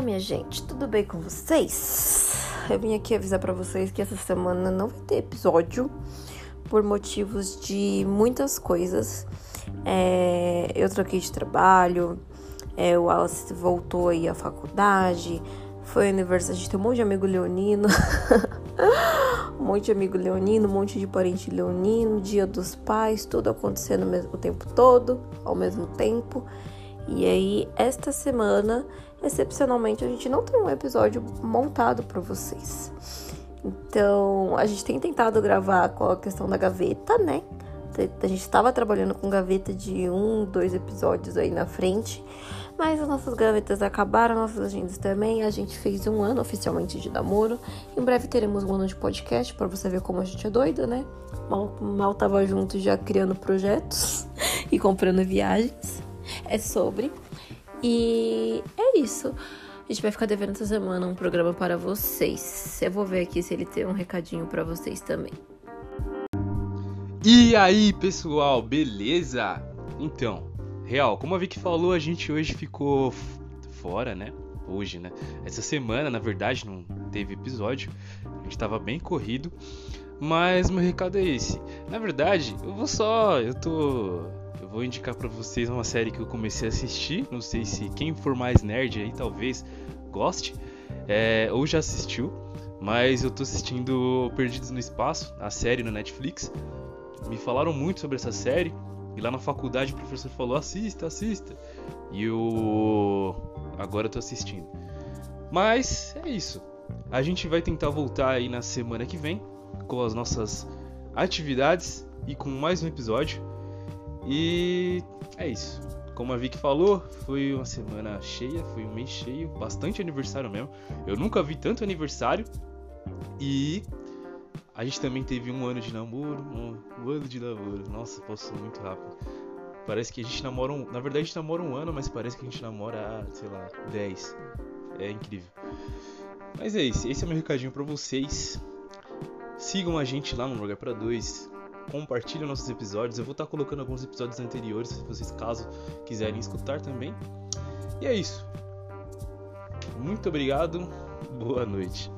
minha gente, tudo bem com vocês? Eu vim aqui avisar para vocês que essa semana não vai ter episódio por motivos de muitas coisas. É, eu troquei de trabalho, é, o Wallace voltou aí à faculdade, foi gente tem um monte de amigo leonino, um monte de amigo leonino, um monte de parente leonino, dia dos pais, tudo acontecendo o tempo todo, ao mesmo tempo. E aí, esta semana, excepcionalmente, a gente não tem um episódio montado para vocês. Então, a gente tem tentado gravar com a questão da gaveta, né? A gente estava trabalhando com gaveta de um, dois episódios aí na frente, mas as nossas gavetas acabaram, nossas agendas também. A gente fez um ano oficialmente de namoro. Em breve teremos um ano de podcast para você ver como a gente é doida, né? Mal, mal tava junto já criando projetos e comprando viagens é sobre. E é isso. A gente vai ficar devendo essa semana um programa para vocês. Eu vou ver aqui se ele tem um recadinho para vocês também. E aí, pessoal, beleza? Então, real, como a Vicky falou, a gente hoje ficou fora, né? Hoje, né? Essa semana, na verdade, não teve episódio. A gente tava bem corrido. Mas meu recado é esse. Na verdade, eu vou só. Eu tô vou indicar para vocês uma série que eu comecei a assistir. Não sei se quem for mais nerd aí talvez goste é, ou já assistiu, mas eu tô assistindo Perdidos no Espaço, a série no Netflix. Me falaram muito sobre essa série e lá na faculdade o professor falou: assista, assista. E eu agora eu tô assistindo. Mas é isso. A gente vai tentar voltar aí na semana que vem com as nossas atividades e com mais um episódio. E é isso. Como a Vicky falou, foi uma semana cheia, foi um mês cheio, bastante aniversário mesmo. Eu nunca vi tanto aniversário. E a gente também teve um ano de namoro, um, um ano de namoro. Nossa, passou muito rápido. Parece que a gente namora um. Na verdade, a gente namora um ano, mas parece que a gente namora, sei lá, 10. É incrível. Mas é isso. Esse é meu recadinho para vocês. Sigam a gente lá no Lugar para Dois compartilhem nossos episódios. Eu vou estar colocando alguns episódios anteriores, se vocês caso quiserem escutar também. E é isso. Muito obrigado. Boa noite.